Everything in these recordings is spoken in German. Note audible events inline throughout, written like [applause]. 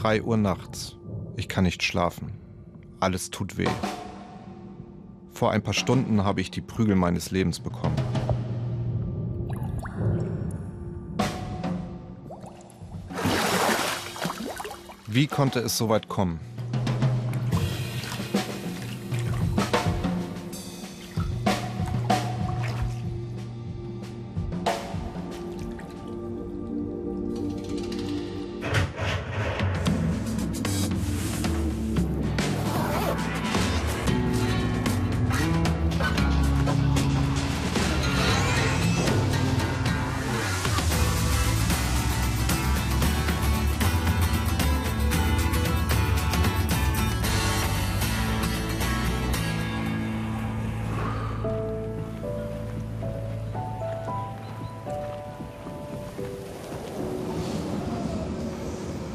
Drei Uhr nachts. Ich kann nicht schlafen. Alles tut weh. Vor ein paar Stunden habe ich die Prügel meines Lebens bekommen. Wie konnte es so weit kommen?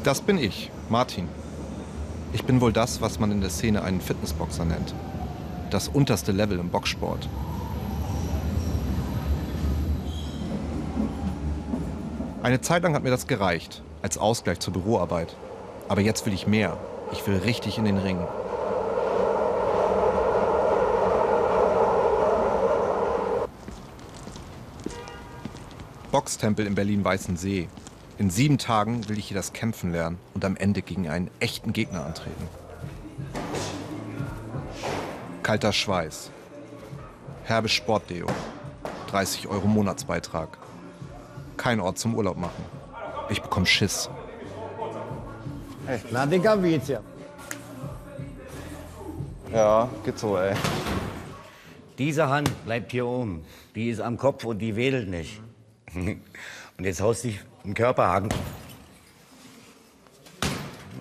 Das bin ich, Martin. Ich bin wohl das, was man in der Szene einen Fitnessboxer nennt. Das unterste Level im Boxsport. Eine Zeit lang hat mir das gereicht, als Ausgleich zur Büroarbeit. Aber jetzt will ich mehr. Ich will richtig in den Ring. Boxtempel in Berlin-Weißensee. In sieben Tagen will ich hier das Kämpfen lernen und am Ende gegen einen echten Gegner antreten. Kalter Schweiß. Herbe Sportdeo. 30 Euro Monatsbeitrag. Kein Ort zum Urlaub machen. Ich bekomme Schiss. Na, Digga, wie geht's dir? Ja, geht so, ey. Diese Hand bleibt hier oben. Die ist am Kopf und die wedelt nicht. [laughs] Und jetzt haust dich einen Körperhaken.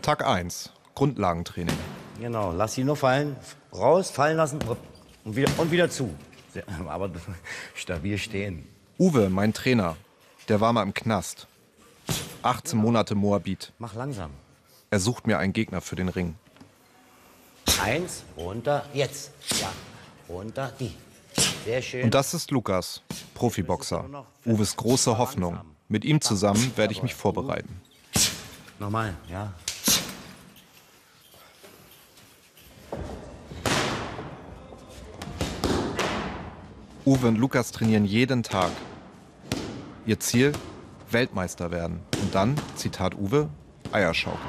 Tag 1. Grundlagentraining. Genau, lass sie nur fallen. Raus, fallen lassen und wieder, und wieder zu. [laughs] Aber [laughs] stabil stehen. Uwe, mein Trainer, der war mal im Knast. 18 Monate Moabit. Mach langsam. Er sucht mir einen Gegner für den Ring. Eins, runter, jetzt. Ja, runter, die. Sehr schön. Und das ist Lukas, Profiboxer. Uwes große Hoffnung. Mit ihm zusammen werde ich mich vorbereiten. Nochmal, ja. Uwe und Lukas trainieren jeden Tag. Ihr Ziel? Weltmeister werden. Und dann, Zitat Uwe, Eierschaukeln.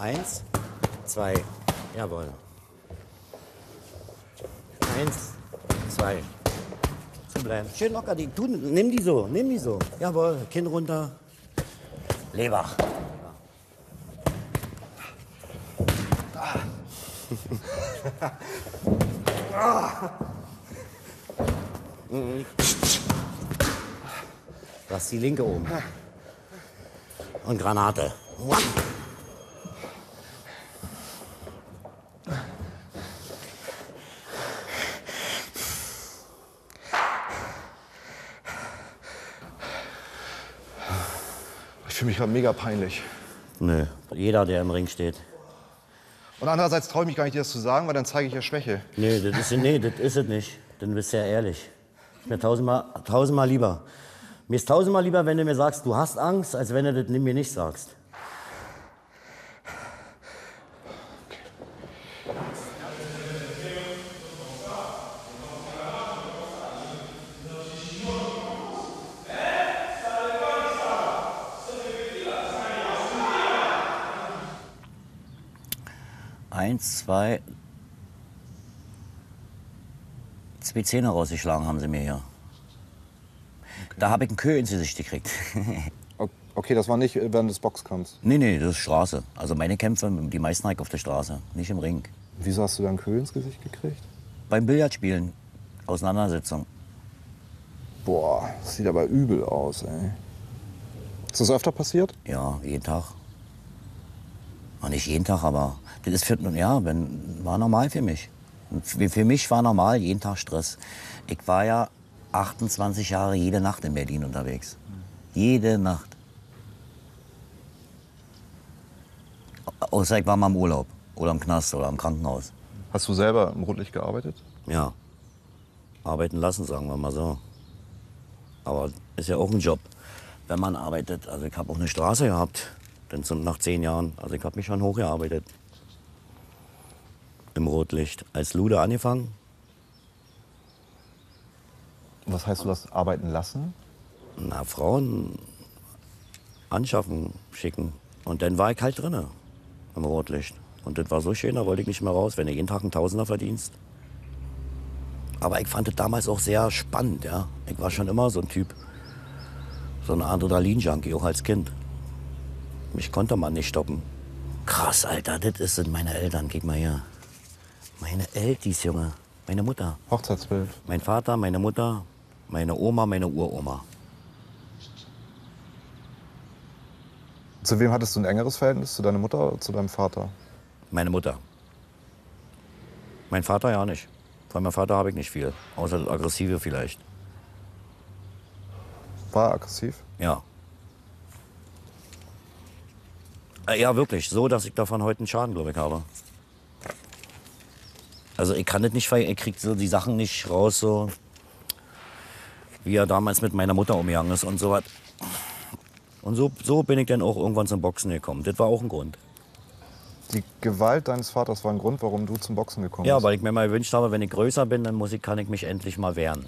Eins, zwei, jawohl. Eins, zwei. Zu bleiben. Schön locker, die, tu, nimm die so, nimm die so. Jawohl, Kinn runter. Leber. Lass die linke oben. Und Granate. Ich gerade mega peinlich. Nö, jeder, der im Ring steht. Und andererseits traue ich mich gar nicht, dir das zu sagen, weil dann zeige ich ja Schwäche. Nee, das ist, nee, das ist es nicht. Dann bist du ja ehrlich. Ist mir tausendmal, tausendmal lieber. Mir ist tausendmal lieber, wenn du mir sagst, du hast Angst, als wenn du das mir nicht sagst. Eins, zwei, zwei Zähne rausgeschlagen haben sie mir hier. Da habe ich einen Kö ins Gesicht gekriegt. [laughs] Okay, das war nicht während des Boxkampfs. nee, nee, das ist Straße. Also meine Kämpfe, die meisten habe ich auf der Straße, nicht im Ring. Wieso hast du da einen Köhl ins Gesicht gekriegt? Beim Billardspielen, Auseinandersetzung. Boah, das sieht aber übel aus, ey. Ist das öfter passiert? Ja, jeden Tag. Und nicht jeden Tag, aber das ist für, ja, wenn, war normal für mich. Und für mich war normal jeden Tag Stress. Ich war ja 28 Jahre jede Nacht in Berlin unterwegs. Jede Nacht. Außer ich war mal im Urlaub oder im Knast oder im Krankenhaus. Hast du selber im Rotlicht gearbeitet? Ja. arbeiten lassen, sagen wir mal so. Aber ist ja auch ein Job, wenn man arbeitet. Also ich habe auch eine Straße gehabt, dann zum, nach zehn Jahren. Also ich habe mich schon hochgearbeitet. Im Rotlicht. Als Lude angefangen. Was heißt, du hast arbeiten lassen? Na, Frauen anschaffen, schicken. Und dann war ich halt drinne im Rotlicht. Und das war so schön, da wollte ich nicht mehr raus, wenn du jeden Tag einen Tausender verdienst. Aber ich fand es damals auch sehr spannend, ja. Ich war schon immer so ein Typ, so ein Adrenalin-Junkie, auch als Kind. Mich konnte man nicht stoppen. Krass, Alter, das sind meine Eltern, guck mal hier. Meine Eltis, Junge. Meine Mutter. Hochzeitsbild. Mein Vater, meine Mutter, meine Oma, meine Uroma. Zu wem hattest du ein engeres Verhältnis? Zu deiner Mutter oder zu deinem Vater? Meine Mutter. Mein Vater ja nicht. Von meinem Vater habe ich nicht viel. Außer das Aggressive vielleicht. War er aggressiv? Ja. Äh, Ja, wirklich. So, dass ich davon heute einen Schaden, glaube ich, habe. Also ich kann das nicht, ver- ich krieg so die Sachen nicht raus, so wie er damals mit meiner Mutter umgegangen ist und so was. Und so, so bin ich dann auch irgendwann zum Boxen gekommen. Das war auch ein Grund. Die Gewalt deines Vaters war ein Grund, warum du zum Boxen gekommen Ja, bist. weil ich mir mal gewünscht habe, wenn ich größer bin, dann muss ich, kann ich mich endlich mal wehren.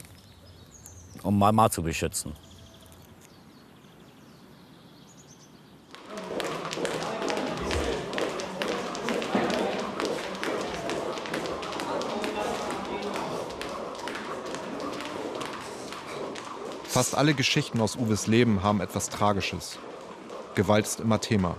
Um Mama zu beschützen. Alle Geschichten aus Uwes Leben haben etwas Tragisches. Gewalt ist immer Thema.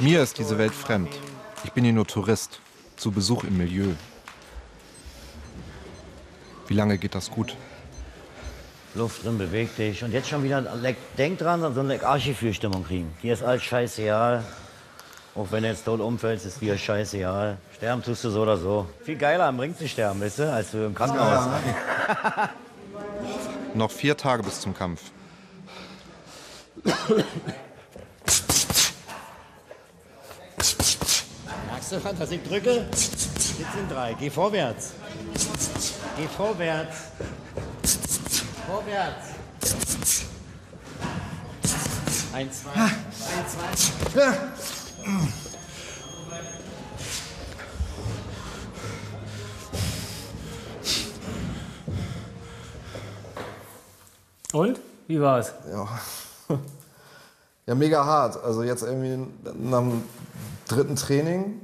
Mir ist diese Welt fremd. Ich bin hier nur Tourist, zu Besuch im Milieu. Wie lange geht das gut? Luft drin, beweg dich. Und jetzt schon wieder, denk dran, so eine Archiv-Stimmung kriegen. Dir ist alles scheißegal. Auch wenn du jetzt tot umfällst, ist dir scheißegal. Sterben tust du so oder so. Viel geiler am Ring zu sterben, weißt du, als du im Krankenhaus. [laughs] Noch vier Tage bis zum Kampf. Merkst du, dass ich drücke? Jetzt sind drei. Geh vorwärts. Geh vorwärts. Vorwärts. Eins, zwei. Eins, zwei. Und? Wie war's? Ja, mega hart. Also jetzt irgendwie nach dem dritten Training,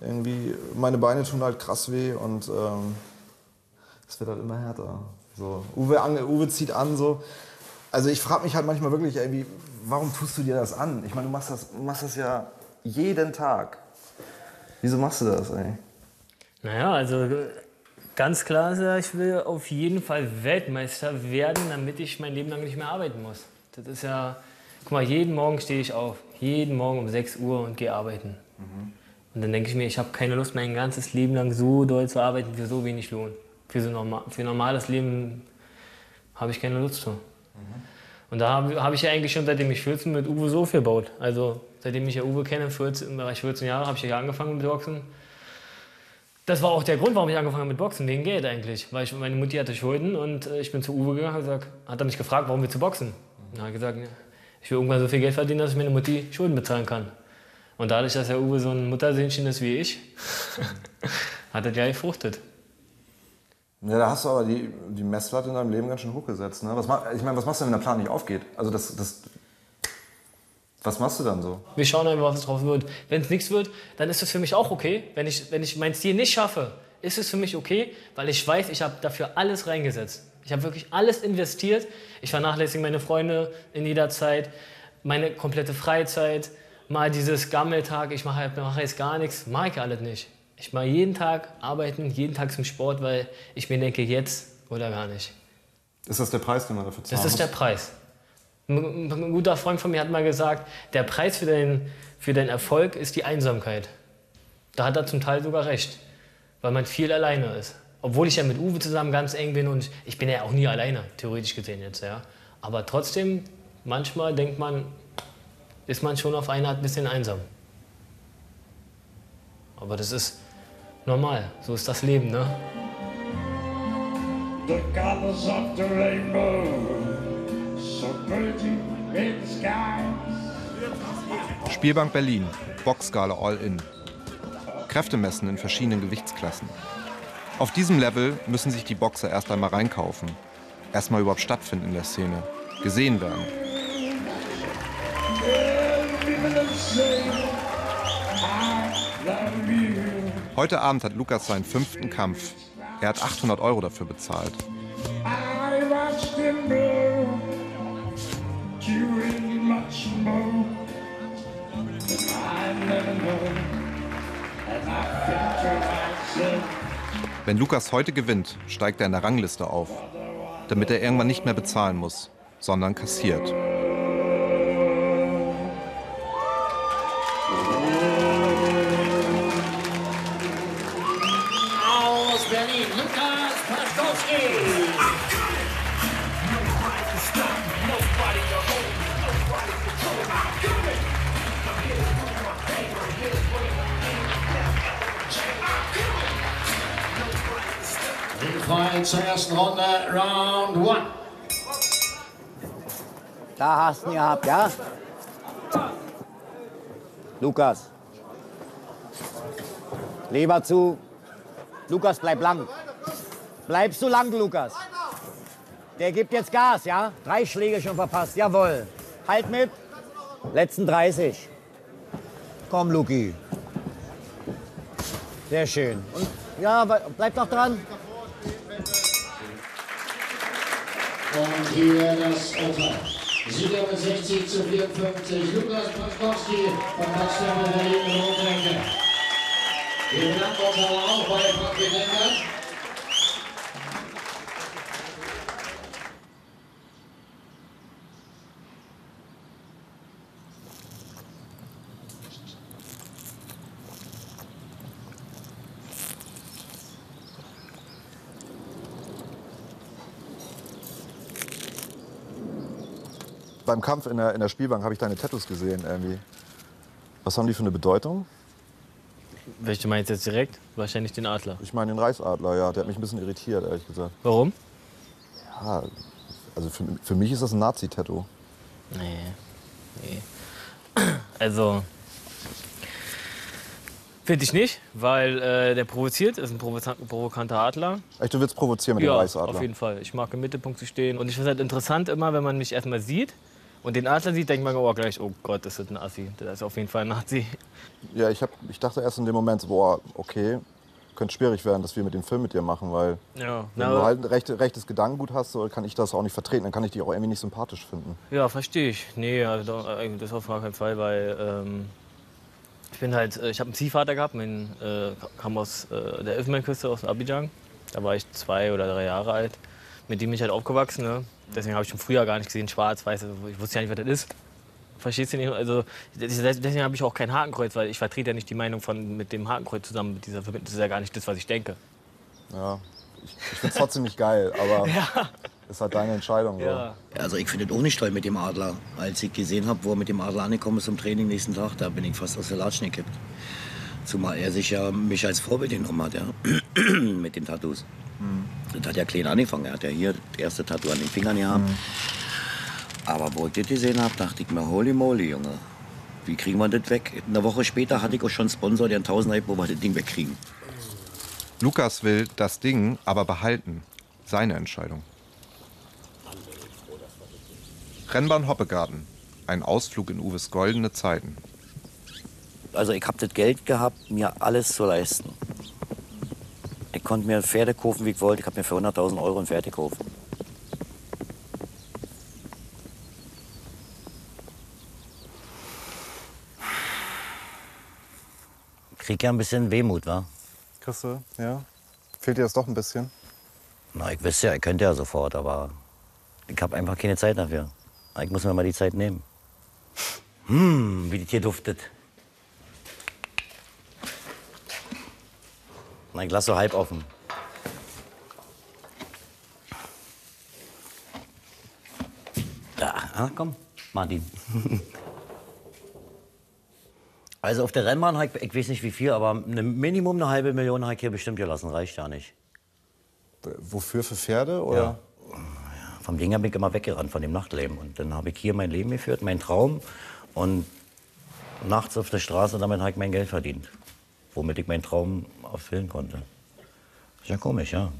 irgendwie, meine Beine tun halt krass weh und ähm, es wird halt immer härter. So, Uwe, Uwe zieht an so. Also ich frage mich halt manchmal wirklich, ey, wie, warum tust du dir das an? Ich meine, du machst das, machst das ja jeden Tag. Wieso machst du das, ey? Naja, also ganz klar ist ja, ich will auf jeden Fall Weltmeister werden, damit ich mein Leben lang nicht mehr arbeiten muss. Das ist ja, guck mal, jeden Morgen stehe ich auf, jeden Morgen um 6 Uhr und gehe arbeiten. Und dann denke ich mir, ich habe keine Lust, mein ganzes Leben lang so doll zu arbeiten für so wenig Lohn. Für so normal, für normales Leben habe ich keine Lust zu. Und da habe hab ich ja eigentlich schon, seitdem ich 14 mit Uwe so viel baut. Also seitdem ich ja Uwe kenne, 14, im Bereich 14 Jahre, habe ich ja angefangen mit Boxen. Das war auch der Grund, warum ich angefangen habe mit Boxen, wegen Geld eigentlich. Weil ich, meine Mutti hatte Schulden und äh, ich bin zu Uwe gegangen und gesagt, hat er mich gefragt, warum wir zu boxen. Und hat gesagt, ich will irgendwann so viel Geld verdienen, dass ich meine Mutti Schulden bezahlen kann. Und dadurch, dass der Uwe so ein Muttersöhnchen ist wie ich, [laughs] hat er gleich gefruchtet. Ja, da hast du aber die, die Messlatte in deinem Leben ganz schön hochgesetzt. Ne? Was, ich meine, was machst du denn, wenn der Plan nicht aufgeht? Also das, das, was machst du dann so? Wir schauen einfach, was drauf wird. Wenn es nichts wird, dann ist es für mich auch okay. Wenn ich, wenn ich mein Ziel nicht schaffe, ist es für mich okay, weil ich weiß, ich habe dafür alles reingesetzt. Ich habe wirklich alles investiert. Ich vernachlässige meine Freunde in jeder Zeit, meine komplette Freizeit, mal dieses Gammeltag, ich mache mache jetzt gar nichts, mache ich alles nicht. Ich mache jeden Tag arbeiten, jeden Tag zum Sport, weil ich mir denke, jetzt oder gar nicht. Ist das der Preis, den man dafür zahlen Das ist der? Preis. Ein ein guter Freund von mir hat mal gesagt, der Preis für deinen für deinen Erfolg ist die Einsamkeit. Da hat er zum Teil sogar recht, weil man viel alleine ist. Obwohl ich ja mit Uwe zusammen ganz eng bin und ich bin ja auch nie alleine, theoretisch gesehen jetzt, ja. Aber trotzdem, manchmal denkt man, ist man schon auf eine Art ein bisschen einsam. Aber das ist normal, so ist das Leben, ne? The colors of the rainbow, so pretty in the sky. Spielbank Berlin, Boxskala All-In. Kräftemessen in verschiedenen Gewichtsklassen. Auf diesem Level müssen sich die Boxer erst einmal reinkaufen. Erstmal überhaupt stattfinden in der Szene. Gesehen werden. Heute Abend hat Lukas seinen fünften Kampf. Er hat 800 Euro dafür bezahlt. Wenn Lukas heute gewinnt, steigt er in der Rangliste auf. Damit er irgendwann nicht mehr bezahlen muss, sondern kassiert. Zur ersten Runde, Round One. Da hast du ihn gehabt, ja? Lukas. Leber zu. Lukas, bleib lang. Bleibst du lang, Lukas. Der gibt jetzt Gas, ja? Drei Schläge schon verpasst, jawohl. Halt mit. Letzten 30. Komm, Luki. Sehr schön. Und ja, bleib noch dran. Und hier das Urteil. Sieger mit 60 zu 54, Lukas Paschkowski von Potsdam Berlin Rotrenke. Wir bedanken uns aber auch bei Frank. Beim Kampf in der, in der Spielbank habe ich deine Tattoos gesehen irgendwie. Was haben die für eine Bedeutung? Welche meinst du jetzt direkt? Wahrscheinlich den Adler. Ich meine den Reichsadler, ja. Der hat mich ein bisschen irritiert, ehrlich gesagt. Warum? Ja, also für, für mich ist das ein Nazi-Tattoo. Nee. Nee. [clears throat] Also. Finde ich nicht, weil äh, der provoziert, ist ein provokanter Adler. Echt, du willst provozieren mit dem Ja, Reichsadler? auf jeden Fall. Ich mag im Mittelpunkt zu stehen. Und ich finde es halt interessant immer, wenn man mich erstmal sieht und den Adler sieht, denkt man oh, gleich, oh Gott, das ist ein Assi. Das ist auf jeden Fall ein Nazi. Ja, ich, hab, ich dachte erst in dem Moment, boah, okay, könnte schwierig werden, dass wir mit dem Film mit dir machen, weil Ja, wenn du halt ein recht, rechtes Gedankengut hast, so, kann ich das auch nicht vertreten. Dann kann ich dich auch irgendwie nicht sympathisch finden. Ja, verstehe ich. Nee, also, äh, das auf gar keinen Fall, weil ähm, ich bin halt, äh, ich habe einen Ziehvater gehabt, mein, äh, kam aus äh, der Elfenbeinküste, aus Abidjan. Da war ich zwei oder drei Jahre alt. Mit dem bin ich halt aufgewachsen. Ne? Deswegen habe ich schon früher gar nicht gesehen, schwarz, weiß. Also ich wusste ja nicht, was das ist. Verstehst du nicht? Also deswegen habe ich auch kein Hakenkreuz, weil ich vertrete ja nicht die Meinung von mit dem Hakenkreuz zusammen mit dieser Verbindung. Das ist ja gar nicht das, was ich denke. Ja, ich, ich finde es trotzdem nicht geil, aber [laughs] ist halt deine Entscheidung. So. Ja. Also ich finde es auch nicht toll mit dem Adler. Als ich gesehen habe, wo er mit dem Adler angekommen ist zum Training nächsten Tag, da bin ich fast aus der Latschen gekippt. Zumal er sich ja mich als Vorbild genommen hat, ja. [clears throat] mit den Tattoos. Das hat ja klein angefangen. Er hat ja hier das erste Tattoo an den Fingern gehabt. Aber wo ich das gesehen habe, dachte ich mir, holy moly, Junge. Wie kriegen wir das weg? Eine Woche später hatte ich auch schon einen Sponsor, der einen Tausender gibt, wo wir das Ding wegkriegen. Lukas will das Ding aber behalten. Seine Entscheidung. Rennbahn Hoppegarten. Ein Ausflug in Uwes goldene Zeiten. Also ich habe das Geld gehabt, mir alles zu leisten. Ich konnte mir Pferde kaufen, wie ich wollte. Ich habe mir für 100.000 Euro ein Pferd gekauft. Ich krieg ja ein bisschen Wehmut, wa? Christe, ja? Fehlt dir das doch ein bisschen? Na, ich wüsste ja, ich könnte ja sofort, aber ich habe einfach keine Zeit dafür. Ich muss mir mal die Zeit nehmen. Hm, wie das hier duftet. Ich lass so halb offen. Da, ah, komm, Martin. [laughs] Also auf der Rennbahn, hab ich, ich weiß nicht wie viel, aber eine Minimum eine halbe Million habe ich hier bestimmt gelassen. Reicht ja nicht. Wofür? Für Pferde? Oder? Ja. Vom Ding bin ich immer weggerannt von dem Nachtleben. Und dann habe ich hier mein Leben geführt, meinen Traum. Und nachts auf der Straße, damit habe ich mein Geld verdient. Womit ich meinen Traum erfüllen konnte. Ist ja komisch, ja.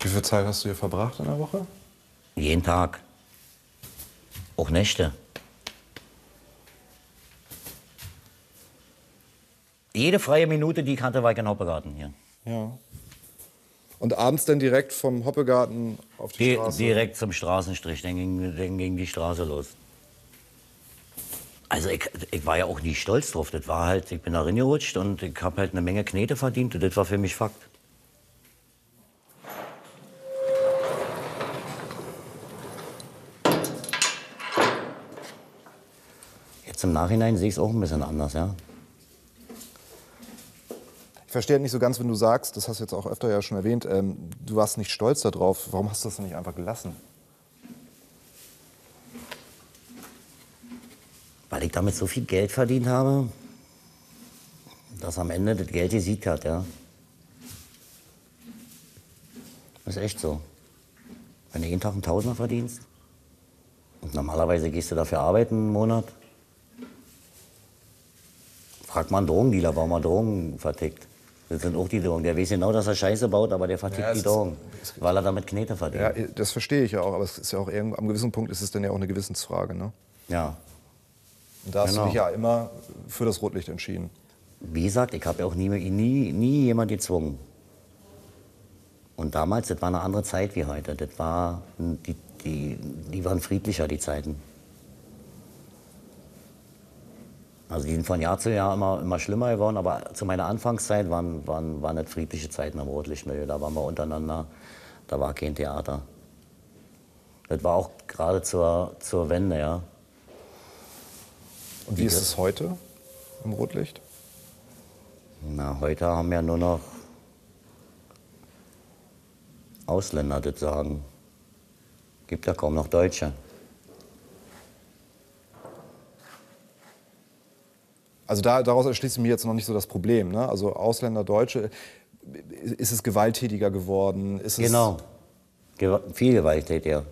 Wie viel Zeit hast du hier verbracht in der Woche? Jeden Tag. Auch Nächte. Jede freie Minute, die ich hatte, war ich in Hoppegarten hier. Ja. Und abends dann direkt vom Hoppegarten auf die Di Straße? direkt zum Straßenstrich, dann ging, dann ging die Straße los. Also ich, ich war ja auch nie stolz drauf. Das war halt, ich bin da reingerutscht und ich habe halt eine Menge Knete verdient und das war für mich Fakt. Jetzt im Nachhinein sehe ich es auch ein bisschen anders, ja. Ich verstehe nicht so ganz, wenn du sagst, das hast du jetzt auch öfter ja schon erwähnt, ähm, du warst nicht stolz darauf. Warum hast du das denn nicht einfach gelassen? Weil ich damit so viel Geld verdient habe, dass am Ende das Geld gesiegt hat, ja. Das ist echt so. Wenn du jeden Tag einen Tausender verdienst und normalerweise gehst du dafür arbeiten einen Monat, fragt man einen Drogendealer, warum er Drogen vertickt. Das sind auch die Drogen. Der weiß genau, dass er Scheiße baut, aber der vertickt Ja, die ist- Drogen, weil er damit Knete verdient. Ja, das verstehe ich ja auch, aber es ist ja auch irgendwo, am gewissen Punkt ist es dann ja auch eine Gewissensfrage. Ne? ja. Und da hast Genau. du dich ja immer für das Rotlicht entschieden. Wie gesagt, ich habe ja auch nie, nie, nie jemand gezwungen. Und damals, das war eine andere Zeit wie heute. Das war, die, die, die waren friedlicher, die Zeiten. Also die sind von Jahr zu Jahr immer, immer schlimmer geworden, aber zu meiner Anfangszeit waren, waren, waren das friedliche Zeiten am Rotlichtmilieu. Da waren wir untereinander, da war kein Theater. Das war auch gerade zur, zur Wende, ja. Und wie ist es heute im Rotlicht? Na, heute haben ja nur noch Ausländer das sagen. Gibt ja kaum noch Deutsche. Also da, daraus erschließt mir jetzt noch nicht so das Problem. Ne? Also Ausländer, Deutsche, ist es gewalttätiger geworden? Ist Genau. Gew viel gewalttätiger.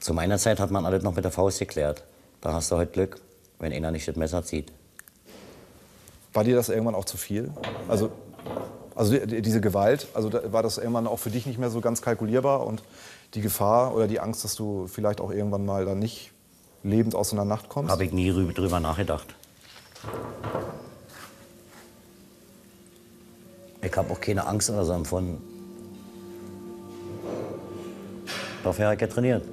Zu meiner Zeit hat man alles noch mit der Faust geklärt. Da hast du heute Glück, wenn einer nicht das Messer zieht. War dir das irgendwann auch zu viel? Also, also die- diese Gewalt, also war das irgendwann auch für dich nicht mehr so ganz kalkulierbar und die Gefahr oder die Angst, dass du vielleicht auch irgendwann mal dann nicht lebend aus einer Nacht kommst? Habe ich nie rü- drüber nachgedacht. Ich habe auch keine Angst oder so empfunden. Dafür habe ich ja trainiert.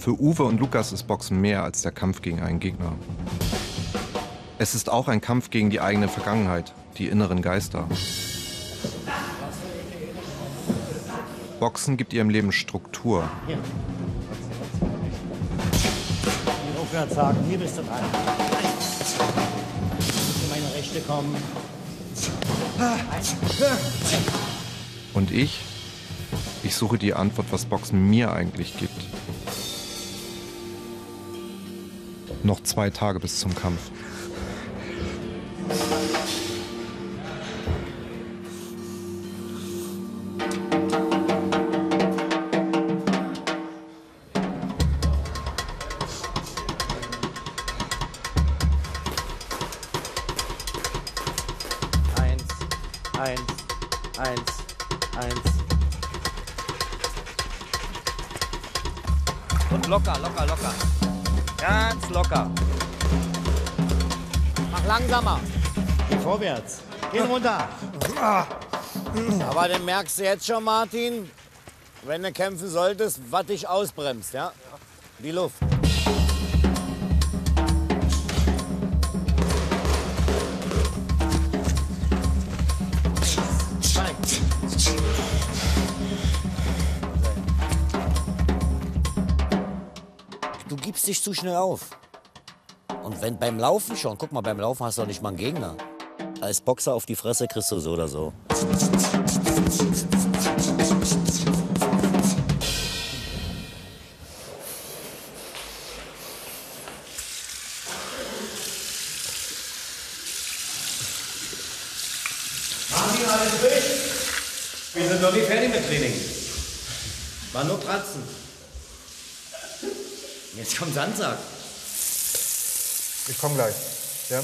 Für Uwe und Lukas ist Boxen mehr als der Kampf gegen einen Gegner. Es ist auch ein Kampf gegen die eigene Vergangenheit, die inneren Geister. Boxen gibt ihrem Leben Struktur. Rückwärts sagen, hier bist du dran. In meine Rechte kommen. Und ich? Ich suche die Antwort, was Boxen mir eigentlich gibt. Noch zwei Tage bis zum Kampf. Eins, eins, eins, eins. Und locker, locker, locker. Ganz locker. Mach langsamer. Geh vorwärts. Geh runter. Aber dann merkst du jetzt schon, Martin, wenn du kämpfen solltest, was dich ausbremst, ja? Die Luft. sich zu schnell auf. Und wenn beim Laufen schon, guck mal, beim Laufen hast du doch nicht mal einen Gegner. Als Boxer auf die Fresse kriegst du so oder so. Wir sind noch nicht fertig mit Training. War nur Pratzen. Jetzt kommt Sandsack. Ich komme gleich. Ja?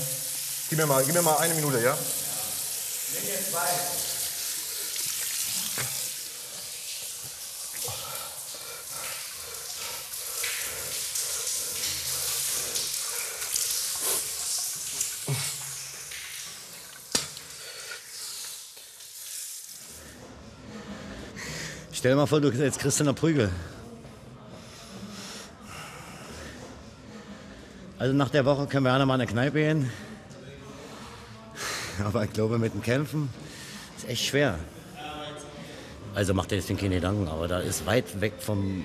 Gib mir mal, gib mir mal eine Minute, ja? Stell dir mal vor, du jetzt kriegst du eine Prügel. Also nach der Woche können wir alle mal in eine Kneipe gehen. Aber ich glaube, mit dem Kämpfen ist echt schwer. Also macht dir deswegen keine Gedanken, aber da ist weit weg vom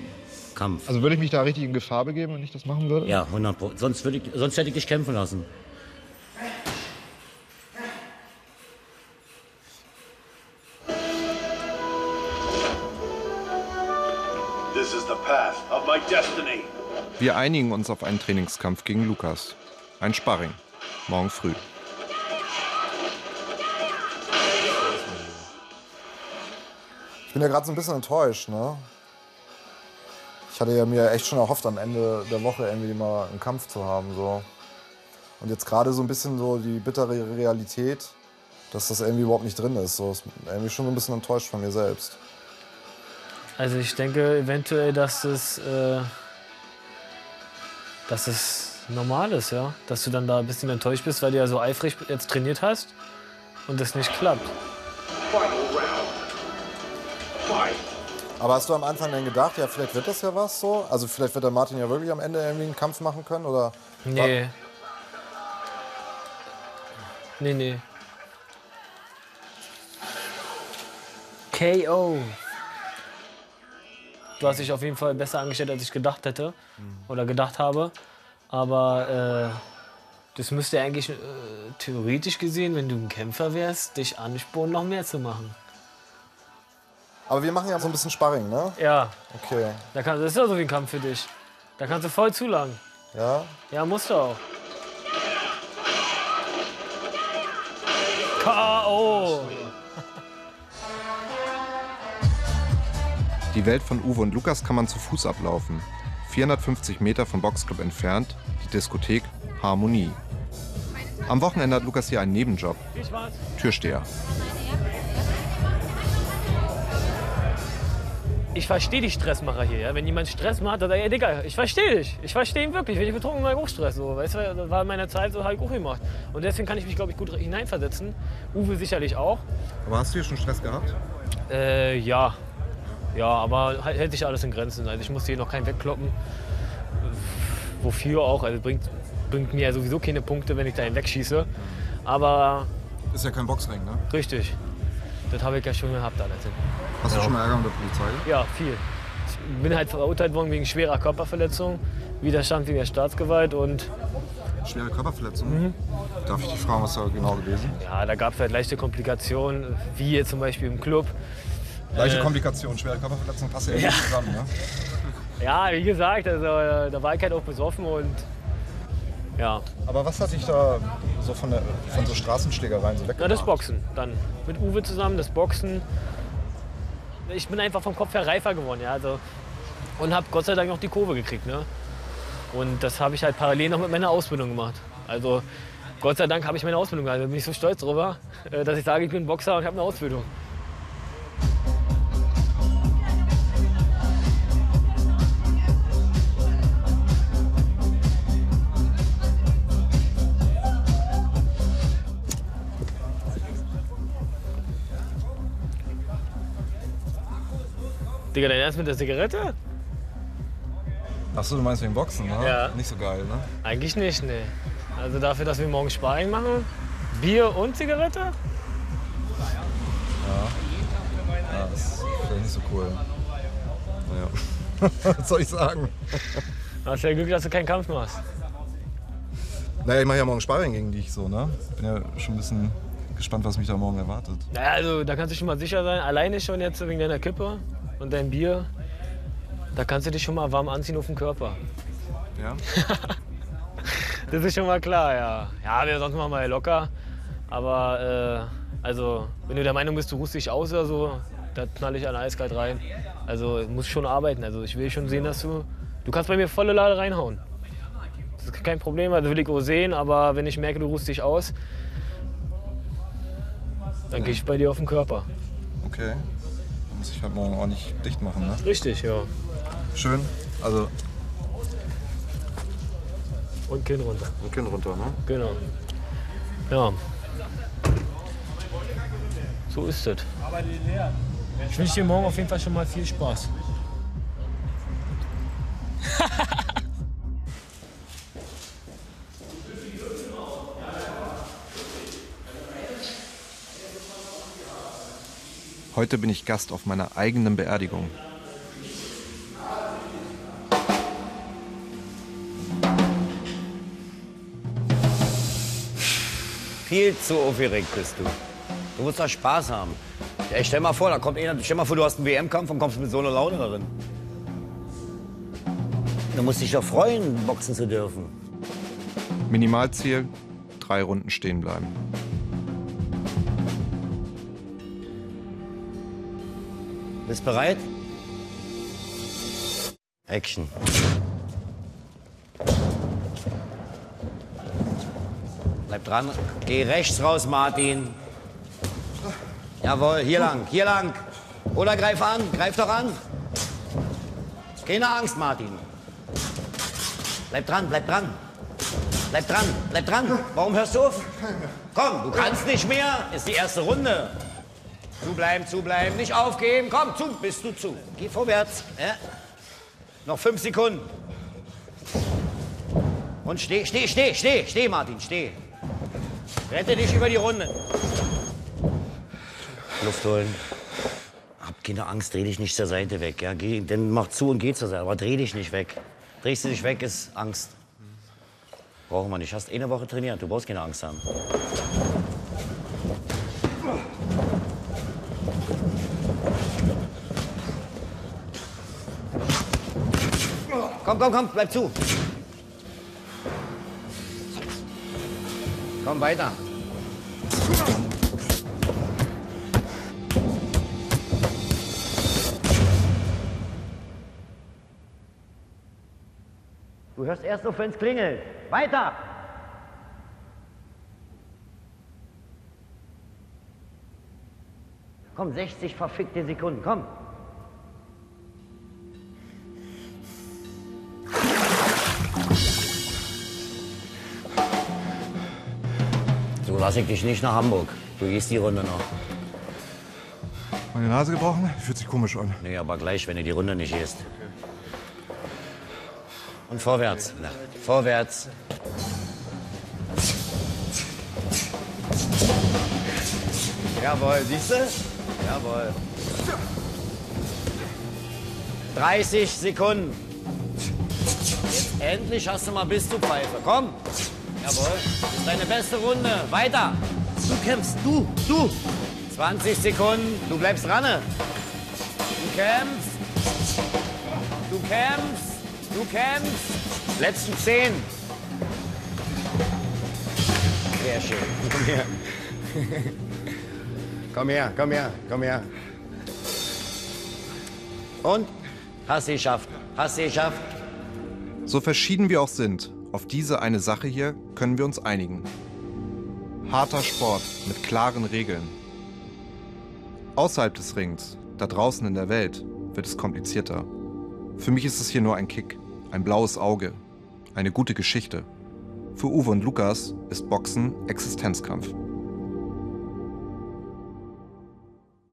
Kampf. Also würde ich mich da richtig in Gefahr begeben, wenn ich das machen würde? Ja, 100 Pro. Sonst, würde ich, sonst hätte ich dich kämpfen lassen. This is the path of my destiny. Wir einigen uns auf einen Trainingskampf gegen Lukas. Ein Sparring. Morgen früh. Ich bin ja gerade so ein bisschen enttäuscht, ne? Ich hatte ja mir echt schon erhofft, am Ende der Woche irgendwie mal einen Kampf zu haben, so. Und jetzt gerade so ein bisschen so die bittere Realität, dass das irgendwie überhaupt nicht drin ist. So ist irgendwie schon so ein bisschen enttäuscht von mir selbst. Also ich denke eventuell, dass es, äh, dass es normal ist, ja. Dass du dann da ein bisschen enttäuscht bist, weil du ja so eifrig jetzt trainiert hast und das nicht klappt. Final round. Fight. Aber hast du am Anfang dann gedacht, ja, vielleicht wird das ja was so? Also vielleicht wird der Martin ja wirklich am Ende irgendwie einen Kampf machen können? Oder Nee. Nee, nee. KO. Du hast dich auf jeden Fall besser angestellt, als ich gedacht hätte oder gedacht habe. Aber äh, das müsste eigentlich äh, theoretisch gesehen, wenn du ein Kämpfer wärst, dich anspornen, noch mehr zu machen. Aber wir machen ja so ein bisschen Sparring, ne? Ja, Okay. da kann, das ist ja so wie ein Kampf für dich. Da kannst du voll zulangen. Ja? Ja, musst du auch. K.O. Die Welt von Uwe und Lukas kann man zu Fuß ablaufen. 450 Meter vom Boxclub entfernt, die Diskothek Harmonie. Am Wochenende hat Lukas hier einen Nebenjob. Türsteher. Ich verstehe die Stressmacher hier. Ja? Wenn jemand Stress macht, dann sag ich, ey, Digga, ich verstehe dich. Ich verstehe ihn wirklich. Wenn ich betrunken bin, auch Stress. So. Weißt du, das war in meiner Zeit so, habe ich auch gemacht. Und deswegen kann ich mich, glaube ich, gut hineinversetzen. Uwe sicherlich auch. Aber hast du hier schon Stress gehabt? Äh, ja. Ja, aber halt- hält sich alles in Grenzen. Also ich muss hier noch keinen wegkloppen. Wofür auch? Also bringt, bringt mir ja sowieso keine Punkte, wenn ich da einen wegschieße. Aber Ist ja kein Boxring, ne? richtig. Das habe ich ja schon gehabt alles. Hast du schon mal Ärger mit der Polizei? Ja, viel. Ich bin halt verurteilt worden wegen schwerer Körperverletzung, Widerstand gegen der Staatsgewalt und Schwere Körperverletzung? Darf ich dich fragen, was da genau gewesen? ja, da gab es halt leichte Komplikationen, wie jetzt zum Beispiel im Club. Leichte Äh. Komplikationen, schwere Körperverletzung passt ja, nicht zusammen, ne? Ja, wie gesagt, also, äh, da war ich halt auch besoffen und ja, Aber was hat dich da so von, der, von so Straßenschlägereien so Na, weggebracht? das Boxen dann. Mit Uwe zusammen, das Boxen. Ich bin einfach vom Kopf her reifer geworden, ja. Also, und habe Gott sei Dank noch die Kurve gekriegt, ne? Und das habe ich halt parallel noch mit meiner Ausbildung gemacht. Also Gott sei Dank habe ich meine Ausbildung gemacht. Da bin ich so stolz drüber, äh, dass ich sage, ich bin Boxer und habe eine Ausbildung. Digga, dein Ernst mit der Zigarette? Achso, du meinst wegen Boxen, ne? Ja. Nicht so geil, ne? Eigentlich nicht, ne. Also dafür, dass wir morgen Sparring machen, Bier und Zigarette? Ja, das ist vielleicht nicht so cool. Naja. [laughs] Was soll ich sagen? Hast ja Glück, dass du keinen Kampf machst. Naja, ich mache ja morgen Sparring gegen dich so, ne? Bin ja schon ein bisschen gespannt, was mich da morgen erwartet. Naja, also da kannst du schon mal sicher sein, alleine schon jetzt wegen deiner Kippe und deinem Bier, da kannst du dich schon mal warm anziehen auf dem Körper. Ja? [laughs] Das ist schon mal klar, ja. Ja, wir sonst machen wir locker. Aber Also, wenn du der Meinung bist, du ruhst dich aus oder so, da knall ich an eiskalt rein. Also, ich muss schon arbeiten. Also, ich will schon sehen, dass du. Du kannst bei mir volle Lade reinhauen. Das ist kein Problem, also will ich auch sehen, aber wenn ich merke, du ruhst dich aus, dann gehe ich bei dir auf den Körper. Okay. Muss ich halt morgen ordentlich dicht machen, ne? Richtig, ja. Schön. Also, Und Kinn runter. ein Kinn runter, ne? Genau. Ja. So ist es. Ich wünsche dir morgen auf jeden Fall schon mal viel Spaß. [laughs] Heute bin ich Gast auf meiner eigenen Beerdigung. Viel zu aufgeregt bist du. Du musst doch Spaß haben. Ja, ich stell mal vor, da kommt einer, stell mal vor, du hast einen WM-Kampf und kommst mit so einer Laune darin. Du musst dich doch freuen, boxen zu dürfen. Minimalziel, drei Runden stehen bleiben. Bist bereit? Action. Bleib dran. Geh rechts raus, Martin. Jawohl, hier lang, hier lang. Oder greif an, greif doch an. Keine Angst, Martin. Bleib dran, bleib dran. Bleib dran, bleib dran. Warum hörst du auf? Komm, du kannst nicht mehr. Ist die erste Runde. Zubleiben, zubleiben, nicht aufgeben. Komm, zu, bist du zu. Geh vorwärts. Ja. Noch fünf Sekunden. Und steh, steh, steh, steh, steh, Martin, steh. Rette dich über die Runde. Luft holen. Hab keine Angst, dreh dich nicht zur Seite weg. Ja? Geh, dann mach zu und geh zur Seite, aber dreh dich nicht weg. Drehst du dich weg, ist Angst. Brauchen wir nicht. Hast eine Woche trainiert, du brauchst keine Angst haben. Komm, komm, komm, bleib zu. Komm weiter. Du hörst erst auf, wenn's klingelt. Weiter! Komm, 60 verfickte Sekunden, komm. Lass ich dich nicht nach Hamburg. Du gehst die Runde noch. Meine Nase gebrochen? Fühlt sich komisch an. Nee, aber gleich, wenn du die Runde nicht gehst. Und vorwärts. Na, vorwärts. Jawohl, siehst du? Jawohl. 30 Sekunden. Jetzt endlich hast du mal bis zu Pfeife. Komm. Jawohl. Das ist deine beste Runde. Weiter. Du kämpfst. Du. Du. 20 Sekunden. Du bleibst dran. Du kämpfst. Du kämpfst. Du kämpfst. Letzten 10. Sehr schön. Komm her. [laughs] Komm her, komm her, komm her. Und? Hast du geschafft. Hast du geschafft. So verschieden wir auch sind, auf diese eine Sache hier können wir uns einigen. Harter Sport mit klaren Regeln. Außerhalb des Rings, da draußen in der Welt, wird es komplizierter. Für mich ist es hier nur ein Kick, ein blaues Auge, eine gute Geschichte. Für Uwe und Lukas ist Boxen Existenzkampf.